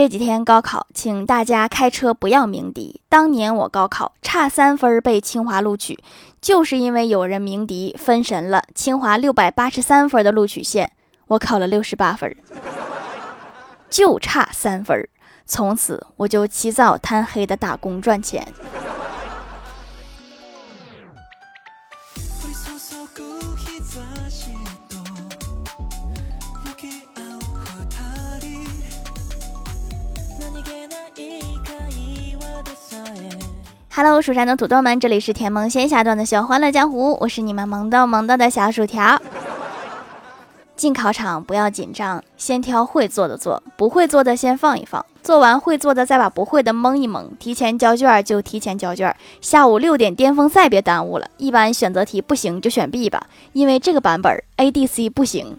这几天高考，请大家开车不要鸣笛。当年我高考差三分被清华录取，就是因为有人鸣笛分神了。清华六百八十三分的录取线，我考了六十八分，就差三分。从此我就起早贪黑的打工赚钱。Hello，蜀山的土豆们，这里是甜萌仙侠段的小欢乐江湖，我是你们萌豆萌豆的小薯条。进考场不要紧张，先挑会做的做，不会做的先放一放，做完会做的再把不会的蒙一蒙。提前交卷就提前交卷，下午六点巅峰赛别耽误了。一般选择题不行就选 B 吧，因为这个版本 A、D、C 不行。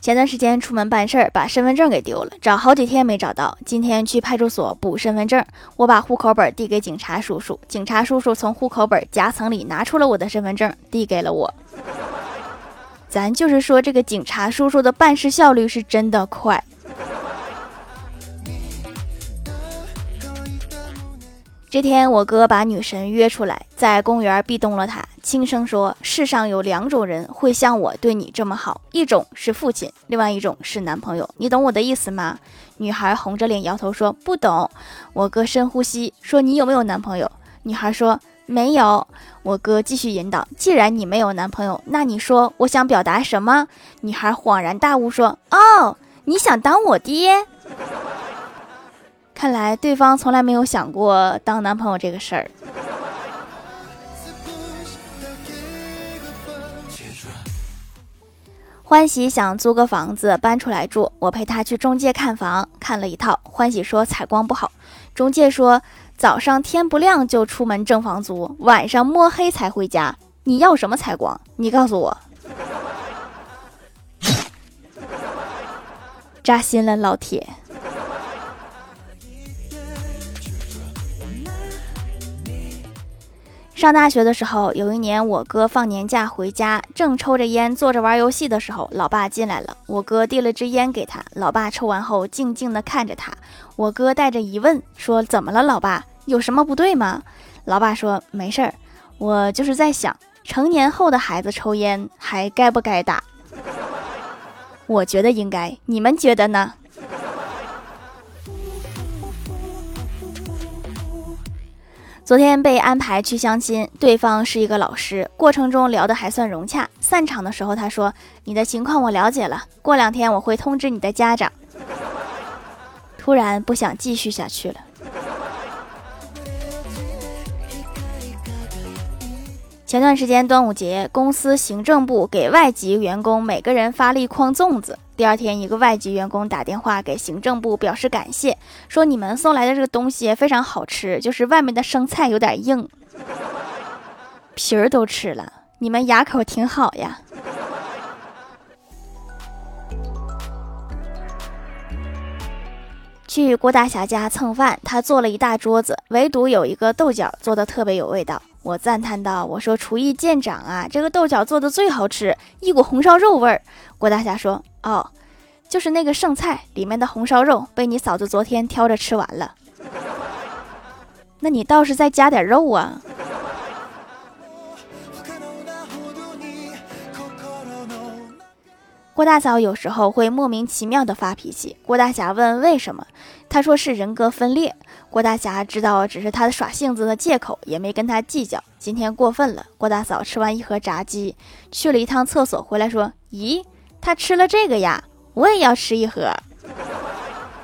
前段时间出门办事儿，把身份证给丢了，找好几天没找到。今天去派出所补身份证，我把户口本递给警察叔叔，警察叔叔从户口本夹层里拿出了我的身份证，递给了我。咱就是说，这个警察叔叔的办事效率是真的快。这天，我哥把女神约出来，在公园壁咚了她，轻声说：“世上有两种人会像我对你这么好，一种是父亲，另外一种是男朋友。你懂我的意思吗？”女孩红着脸摇头说：“不懂。”我哥深呼吸说：“你有没有男朋友？”女孩说：“没有。”我哥继续引导：“既然你没有男朋友，那你说我想表达什么？”女孩恍然大悟说：“哦，你想当我爹。”看来对方从来没有想过当男朋友这个事儿。欢喜想租个房子搬出来住，我陪他去中介看房，看了一套。欢喜说采光不好，中介说早上天不亮就出门挣房租，晚上摸黑才回家。你要什么采光？你告诉我。扎心了，老铁。上大学的时候，有一年我哥放年假回家，正抽着烟坐着玩游戏的时候，老爸进来了。我哥递了支烟给他，老爸抽完后静静地看着他。我哥带着疑问说：“怎么了，老爸？有什么不对吗？”老爸说：“没事儿，我就是在想，成年后的孩子抽烟还该不该打？我觉得应该，你们觉得呢？”昨天被安排去相亲，对方是一个老师，过程中聊得还算融洽。散场的时候，他说：“你的情况我了解了，过两天我会通知你的家长。”突然不想继续下去了。前段时间端午节，公司行政部给外籍员工每个人发了一筐粽子。第二天，一个外籍员工打电话给行政部表示感谢，说你们送来的这个东西非常好吃，就是外面的生菜有点硬，皮儿都吃了，你们牙口挺好呀。去郭大侠家蹭饭，他做了一大桌子，唯独有一个豆角做的特别有味道。我赞叹道：“我说厨艺见长啊，这个豆角做的最好吃，一股红烧肉味儿。”郭大侠说：“哦，就是那个剩菜里面的红烧肉被你嫂子昨天挑着吃完了，那你倒是再加点肉啊。”郭大嫂有时候会莫名其妙的发脾气。郭大侠问为什么，他说是人格分裂。郭大侠知道只是他耍性子的借口，也没跟他计较。今天过分了。郭大嫂吃完一盒炸鸡，去了一趟厕所，回来说：“咦，他吃了这个呀，我也要吃一盒。”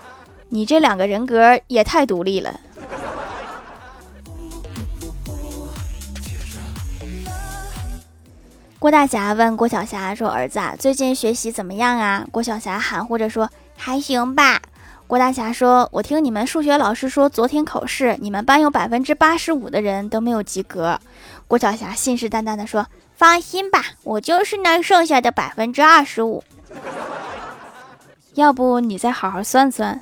你这两个人格也太独立了。郭大侠问郭晓霞说：“儿子，最近学习怎么样啊？”郭晓霞含糊着说：“还行吧。”郭大侠说：“我听你们数学老师说，昨天考试你们班有百分之八十五的人都没有及格。”郭晓霞信誓旦旦地说：“放心吧，我就是那剩下的百分之二十五。要不你再好好算算。”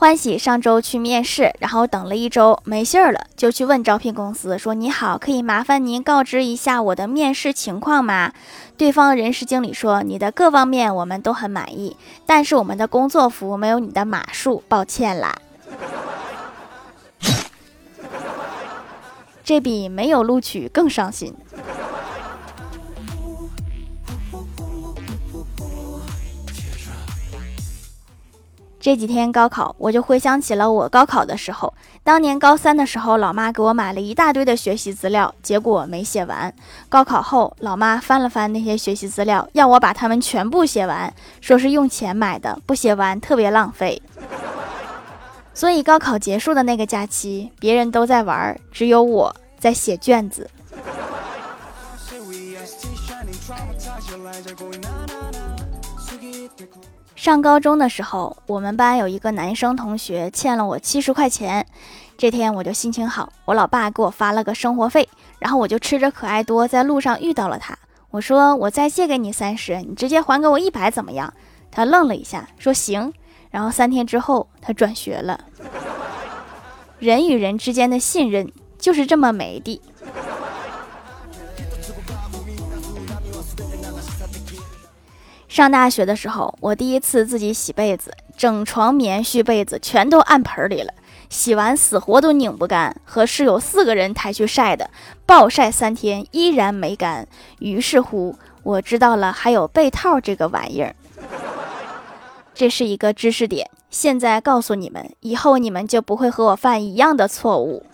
欢喜上周去面试，然后等了一周没信儿了，就去问招聘公司说：“你好，可以麻烦您告知一下我的面试情况吗？”对方人事经理说：“你的各方面我们都很满意，但是我们的工作服没有你的码数，抱歉啦。”这比没有录取更伤心。这几天高考，我就回想起了我高考的时候。当年高三的时候，老妈给我买了一大堆的学习资料，结果没写完。高考后，老妈翻了翻那些学习资料，要我把它们全部写完，说是用钱买的，不写完特别浪费。所以高考结束的那个假期，别人都在玩，只有我在写卷子。上高中的时候，我们班有一个男生同学欠了我七十块钱。这天我就心情好，我老爸给我发了个生活费，然后我就吃着可爱多，在路上遇到了他。我说我再借给你三十，你直接还给我一百怎么样？他愣了一下，说行。然后三天之后，他转学了。人与人之间的信任就是这么没的。上大学的时候，我第一次自己洗被子，整床棉絮被子全都按盆里了，洗完死活都拧不干，和室友四个人抬去晒的，暴晒三天依然没干。于是乎，我知道了还有被套这个玩意儿，这是一个知识点。现在告诉你们，以后你们就不会和我犯一样的错误。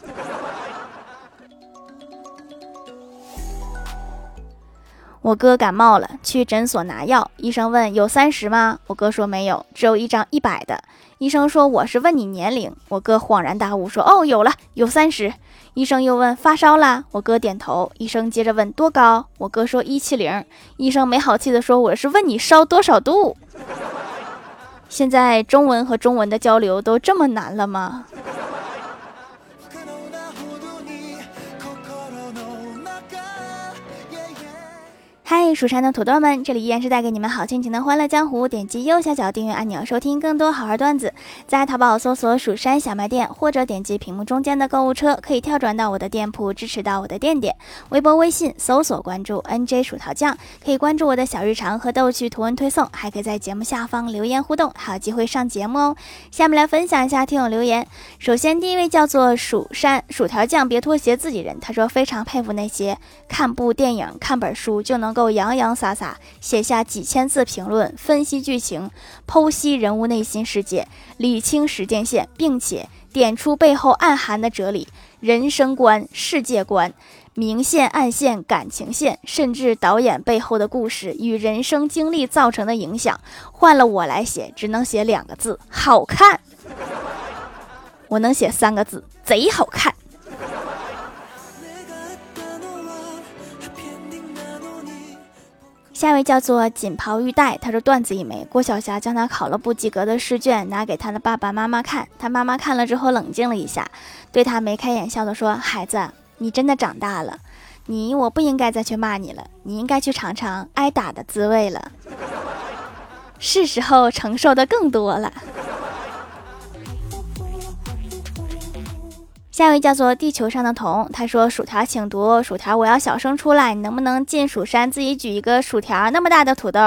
我哥感冒了，去诊所拿药。医生问有三十吗？我哥说没有，只有一张一百的。医生说我是问你年龄。我哥恍然大悟说哦，有了，有三十。医生又问发烧啦？我哥点头。医生接着问多高？我哥说一七零。医生没好气的说我是问你烧多少度。现在中文和中文的交流都这么难了吗？嗨，蜀山的土豆们，这里依然是带给你们好心情的欢乐江湖。点击右下角订阅按钮，收听更多好玩段子。在淘宝搜索“蜀山小卖店”，或者点击屏幕中间的购物车，可以跳转到我的店铺，支持到我的店点。微博、微信搜索关注 “nj 薯条酱”，可以关注我的小日常和逗趣图文推送，还可以在节目下方留言互动，还有机会上节目哦。下面来分享一下听友留言。首先，第一位叫做蜀山薯条酱，别拖鞋自己人。他说非常佩服那些看部电影、看本书就能。够洋洋洒洒写下几千字评论，分析剧情，剖析人物内心世界，理清时间线，并且点出背后暗含的哲理、人生观、世界观，明线暗线、感情线，甚至导演背后的故事与人生经历造成的影响。换了我来写，只能写两个字：好看。我能写三个字：贼好看。下一位叫做锦袍玉带，他说段子一枚。郭晓霞将他考了不及格的试卷拿给他的爸爸妈妈看，他妈妈看了之后冷静了一下，对他眉开眼笑的说：“孩子，你真的长大了，你我不应该再去骂你了，你应该去尝尝挨打的滋味了，是时候承受的更多了。”下一位叫做地球上的童，他说：“薯条，请读薯条，我要小声出来，你能不能进蜀山自己举一个薯条那么大的土豆？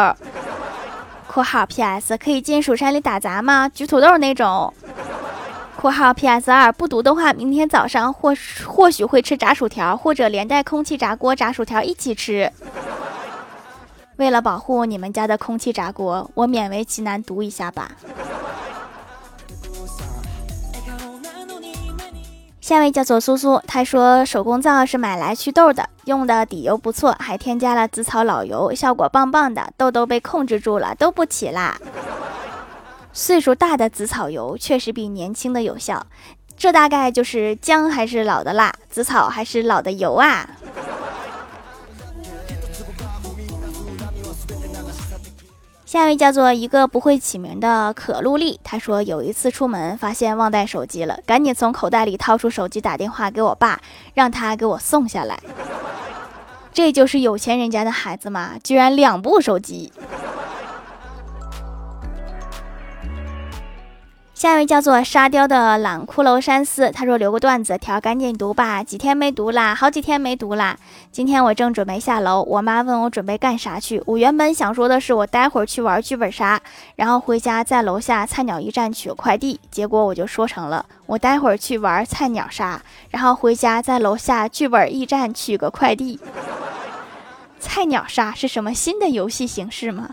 ”（括号 P.S. 可以进蜀山里打杂吗？举土豆那种。）（括号 P.S. 二不读的话，明天早上或或许会吃炸薯条，或者连带空气炸锅炸薯条一起吃。为了保护你们家的空气炸锅，我勉为其难读一下吧。）下位叫做苏苏，他说手工皂是买来祛痘的，用的底油不错，还添加了紫草老油，效果棒棒的，痘痘被控制住了，都不起啦。岁数大的紫草油确实比年轻的有效，这大概就是姜还是老的辣，紫草还是老的油啊。下一位叫做一个不会起名的可露丽，她说有一次出门发现忘带手机了，赶紧从口袋里掏出手机打电话给我爸，让他给我送下来。这就是有钱人家的孩子吗？居然两部手机。下一位叫做沙雕的懒骷髅山思，他说留个段子条，赶紧读吧，几天没读啦，好几天没读啦。今天我正准备下楼，我妈问我准备干啥去，我原本想说的是我待会儿去玩剧本杀，然后回家在楼下菜鸟驿站取个快递，结果我就说成了我待会儿去玩菜鸟杀，然后回家在楼下剧本驿站取个快递。菜鸟杀是什么新的游戏形式吗？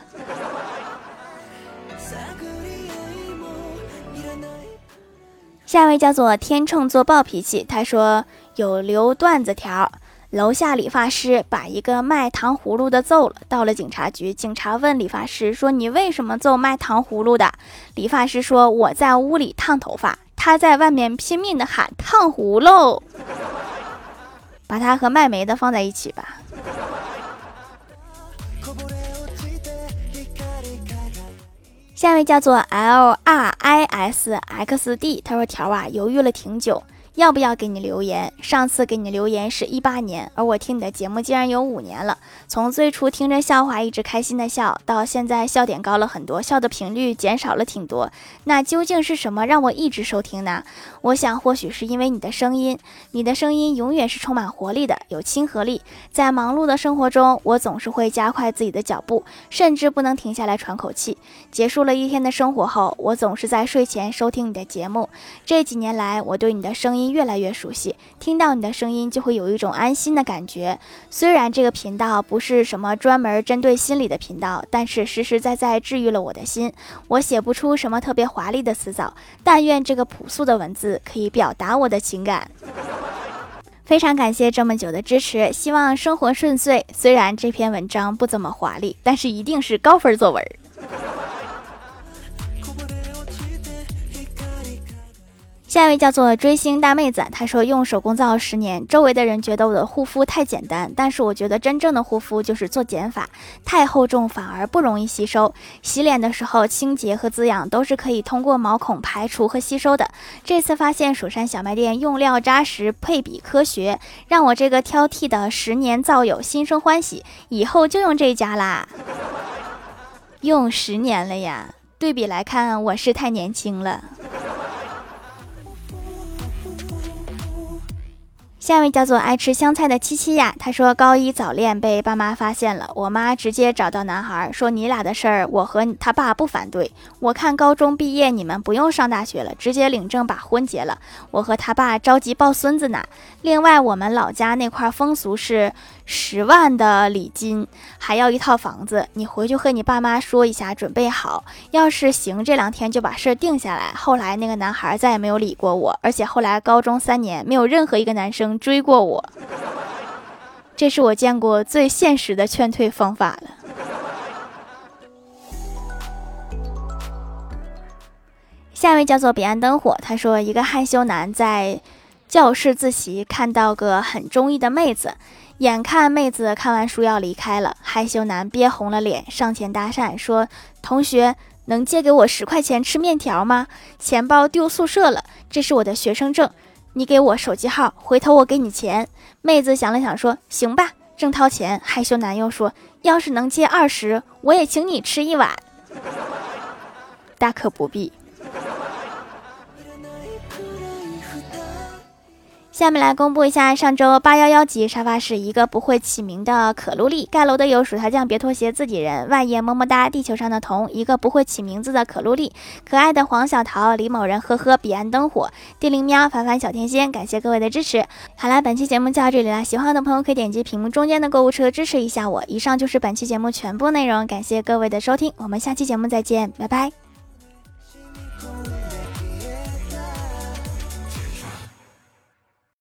下一位叫做天秤座暴脾气，他说有留段子条：楼下理发师把一个卖糖葫芦的揍了，到了警察局，警察问理发师说：“你为什么揍卖糖葫芦的？”理发师说：“我在屋里烫头发，他在外面拼命的喊烫葫芦。”把他和卖煤的放在一起吧。下一位叫做 L R I S X D，他说：“条啊，犹豫了挺久。”要不要给你留言？上次给你留言是一八年，而我听你的节目竟然有五年了。从最初听着笑话一直开心的笑，到现在笑点高了很多，笑的频率减少了挺多。那究竟是什么让我一直收听呢？我想或许是因为你的声音，你的声音永远是充满活力的，有亲和力。在忙碌的生活中，我总是会加快自己的脚步，甚至不能停下来喘口气。结束了一天的生活后，我总是在睡前收听你的节目。这几年来，我对你的声音。越来越熟悉，听到你的声音就会有一种安心的感觉。虽然这个频道不是什么专门针对心理的频道，但是实实在在治愈了我的心。我写不出什么特别华丽的词藻，但愿这个朴素的文字可以表达我的情感。非常感谢这么久的支持，希望生活顺遂。虽然这篇文章不怎么华丽，但是一定是高分作文。下一位叫做追星大妹子，她说用手工皂十年，周围的人觉得我的护肤太简单，但是我觉得真正的护肤就是做减法，太厚重反而不容易吸收。洗脸的时候，清洁和滋养都是可以通过毛孔排除和吸收的。这次发现蜀山小卖店用料扎实，配比科学，让我这个挑剔的十年皂友心生欢喜，以后就用这家啦。用十年了呀，对比来看，我是太年轻了。下一位叫做爱吃香菜的七七呀，他说高一早恋被爸妈发现了，我妈直接找到男孩说你俩的事儿，我和他爸不反对。我看高中毕业你们不用上大学了，直接领证把婚结了。我和他爸着急抱孙子呢。另外我们老家那块风俗是十万的礼金，还要一套房子。你回去和你爸妈说一下，准备好。要是行，这两天就把事儿定下来。后来那个男孩再也没有理过我，而且后来高中三年没有任何一个男生。追过我，这是我见过最现实的劝退方法了。下一位叫做彼岸灯火，他说一个害羞男在教室自习，看到个很中意的妹子，眼看妹子看完书要离开了，害羞男憋红了脸上前搭讪说：“同学，能借给我十块钱吃面条吗？钱包丢宿舍了，这是我的学生证。”你给我手机号，回头我给你钱。妹子想了想说：“行吧。”正掏钱，害羞男又说：“要是能借二十，我也请你吃一碗。”大可不必。下面来公布一下上周八幺幺级沙发是一个不会起名的可露丽，盖楼的有薯条酱、别拖鞋、自己人、万叶么么哒、地球上的童，一个不会起名字的可露丽，可爱的黄小桃、李某人、呵呵、彼岸灯火、地灵喵、凡凡小天仙，感谢各位的支持。好啦，本期节目就到这里啦，喜欢的朋友可以点击屏幕中间的购物车支持一下我。以上就是本期节目全部内容，感谢各位的收听，我们下期节目再见，拜拜。